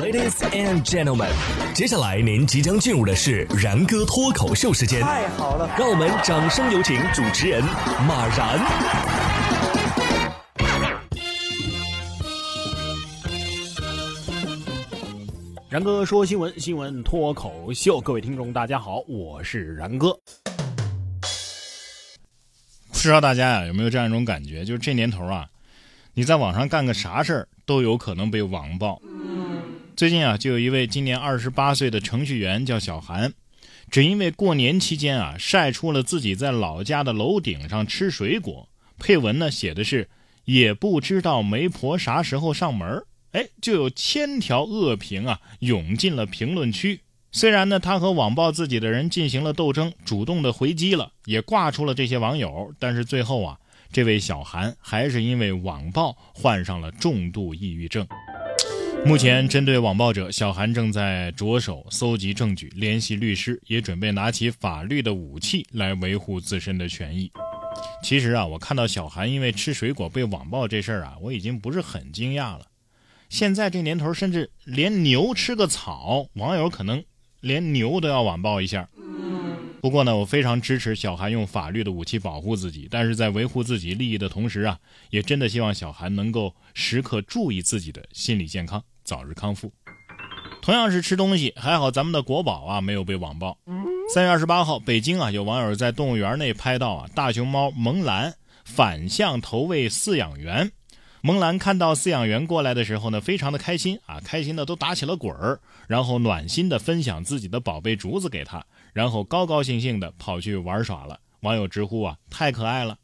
Ladies and gentlemen，接下来您即将进入的是然哥脱口秀时间。太好了，让我们掌声有请主持人马然。然哥说新闻，新闻脱口秀，各位听众大家好，我是然哥。不知道大家呀有没有这样一种感觉，就是这年头啊，你在网上干个啥事儿都有可能被网暴。最近啊，就有一位今年二十八岁的程序员叫小韩，只因为过年期间啊晒出了自己在老家的楼顶上吃水果，配文呢写的是“也不知道媒婆啥时候上门”。哎，就有千条恶评啊涌进了评论区。虽然呢，他和网暴自己的人进行了斗争，主动的回击了，也挂出了这些网友，但是最后啊，这位小韩还是因为网暴患上了重度抑郁症。目前，针对网暴者，小韩正在着手搜集证据，联系律师，也准备拿起法律的武器来维护自身的权益。其实啊，我看到小韩因为吃水果被网暴这事儿啊，我已经不是很惊讶了。现在这年头，甚至连牛吃个草，网友可能连牛都要网暴一下。不过呢，我非常支持小韩用法律的武器保护自己，但是在维护自己利益的同时啊，也真的希望小韩能够时刻注意自己的心理健康，早日康复。同样是吃东西，还好咱们的国宝啊没有被网暴。三月二十八号，北京啊有网友在动物园内拍到啊大熊猫萌兰反向投喂饲养员。萌兰看到饲养员过来的时候呢，非常的开心啊，开心的都打起了滚儿，然后暖心的分享自己的宝贝竹子给他，然后高高兴兴的跑去玩耍了。网友直呼啊，太可爱了，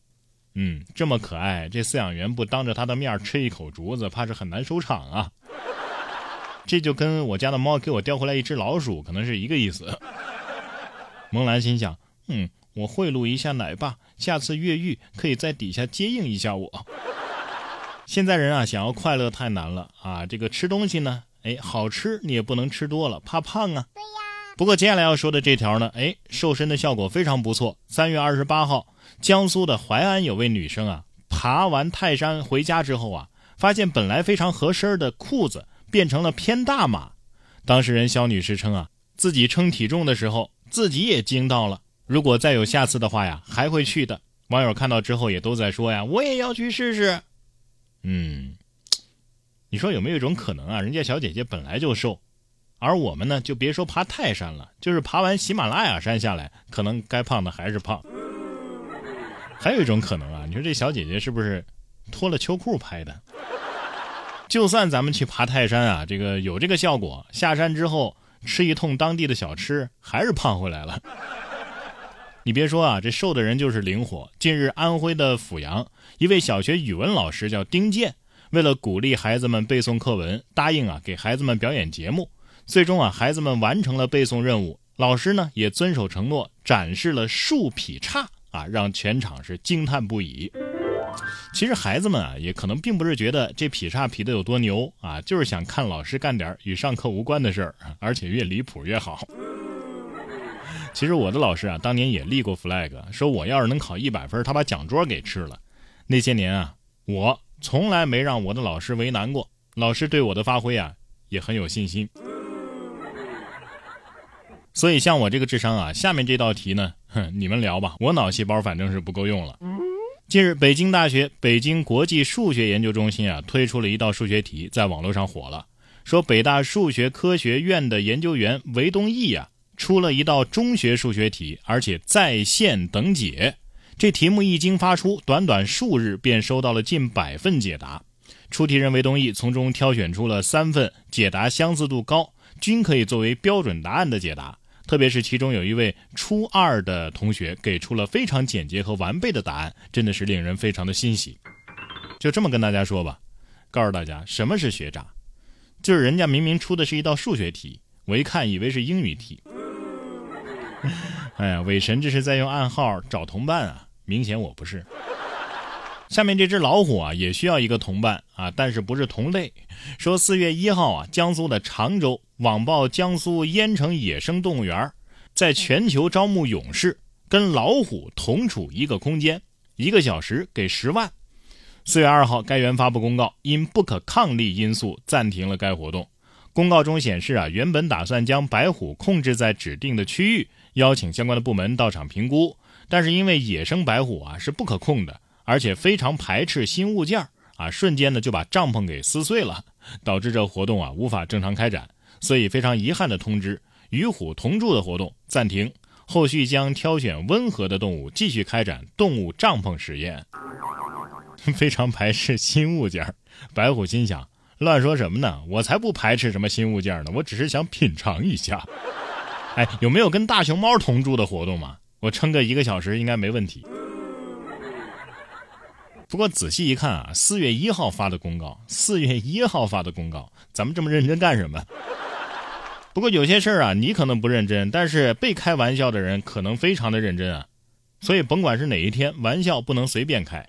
嗯，这么可爱，这饲养员不当着他的面吃一口竹子，怕是很难收场啊。这就跟我家的猫给我叼回来一只老鼠，可能是一个意思。萌兰心想，嗯，我贿赂一下奶爸，下次越狱可以在底下接应一下我。现在人啊，想要快乐太难了啊！这个吃东西呢，哎，好吃你也不能吃多了，怕胖啊。对呀。不过接下来要说的这条呢，哎，瘦身的效果非常不错。三月二十八号，江苏的淮安有位女生啊，爬完泰山回家之后啊，发现本来非常合身的裤子变成了偏大码。当事人肖女士称啊，自己称体重的时候自己也惊到了。如果再有下次的话呀，还会去的。网友看到之后也都在说呀，我也要去试试。嗯，你说有没有一种可能啊？人家小姐姐本来就瘦，而我们呢，就别说爬泰山了，就是爬完喜马拉雅山下来，可能该胖的还是胖。还有一种可能啊，你说这小姐姐是不是脱了秋裤拍的？就算咱们去爬泰山啊，这个有这个效果，下山之后吃一通当地的小吃，还是胖回来了。你别说啊，这瘦的人就是灵活。近日，安徽的阜阳一位小学语文老师叫丁健，为了鼓励孩子们背诵课文，答应啊给孩子们表演节目。最终啊，孩子们完成了背诵任务，老师呢也遵守承诺，展示了竖劈叉啊，让全场是惊叹不已。其实孩子们啊，也可能并不是觉得这劈叉劈的有多牛啊，就是想看老师干点与上课无关的事儿，而且越离谱越好。其实我的老师啊，当年也立过 flag，说我要是能考一百分，他把讲桌给吃了。那些年啊，我从来没让我的老师为难过，老师对我的发挥啊也很有信心。所以像我这个智商啊，下面这道题呢，哼，你们聊吧，我脑细胞反正是不够用了。近日，北京大学北京国际数学研究中心啊推出了一道数学题，在网络上火了，说北大数学科学院的研究员韦东奕呀。出了一道中学数学题，而且在线等解。这题目一经发出，短短数日便收到了近百份解答。出题人韦东奕从中挑选出了三份解答相似度高，均可以作为标准答案的解答。特别是其中有一位初二的同学给出了非常简洁和完备的答案，真的是令人非常的欣喜。就这么跟大家说吧，告诉大家什么是学渣，就是人家明明出的是一道数学题，我一看以为是英语题。哎呀，伟神这是在用暗号找同伴啊！明显我不是。下面这只老虎啊，也需要一个同伴啊，但是不是同类。说四月一号啊，江苏的常州网曝江苏淹城野生动物园，在全球招募勇士，跟老虎同处一个空间，一个小时给十万。四月二号，该园发布公告，因不可抗力因素暂停了该活动。公告中显示啊，原本打算将白虎控制在指定的区域，邀请相关的部门到场评估，但是因为野生白虎啊是不可控的，而且非常排斥新物件啊，瞬间呢就把帐篷给撕碎了，导致这活动啊无法正常开展，所以非常遗憾的通知，与虎同住的活动暂停，后续将挑选温和的动物继续开展动物帐篷实验。非常排斥新物件白虎心想。乱说什么呢？我才不排斥什么新物件呢，我只是想品尝一下。哎，有没有跟大熊猫同住的活动嘛？我撑个一个小时应该没问题。不过仔细一看啊，四月一号发的公告，四月一号发的公告，咱们这么认真干什么？不过有些事儿啊，你可能不认真，但是被开玩笑的人可能非常的认真啊。所以甭管是哪一天，玩笑不能随便开。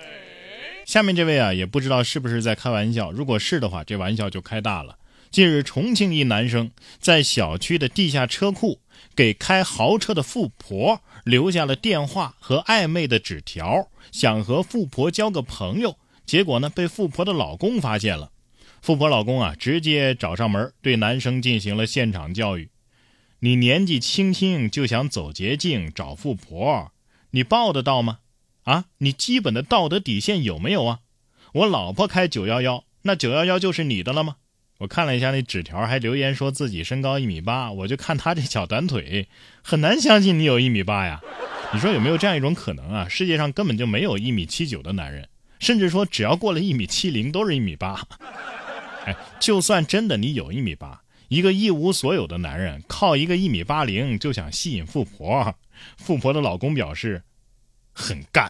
下面这位啊，也不知道是不是在开玩笑。如果是的话，这玩笑就开大了。近日，重庆一男生在小区的地下车库给开豪车的富婆留下了电话和暧昧的纸条，想和富婆交个朋友。结果呢，被富婆的老公发现了。富婆老公啊，直接找上门，对男生进行了现场教育：“你年纪轻轻就想走捷径找富婆，你报得到吗？”啊，你基本的道德底线有没有啊？我老婆开九幺幺，那九幺幺就是你的了吗？我看了一下那纸条，还留言说自己身高一米八，我就看他这小短腿，很难相信你有一米八呀。你说有没有这样一种可能啊？世界上根本就没有一米七九的男人，甚至说只要过了一米七零都是一米八。哎，就算真的你有一米八，一个一无所有的男人靠一个一米八零就想吸引富婆，富婆的老公表示。很干，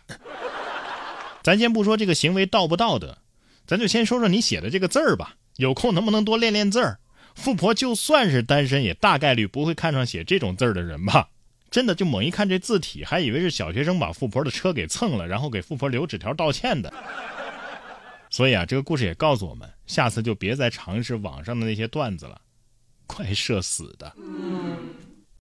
咱先不说这个行为道不道德，咱就先说说你写的这个字儿吧。有空能不能多练练字儿？富婆就算是单身，也大概率不会看上写这种字儿的人吧？真的，就猛一看这字体，还以为是小学生把富婆的车给蹭了，然后给富婆留纸条道歉的。所以啊，这个故事也告诉我们，下次就别再尝试网上的那些段子了，快社死的。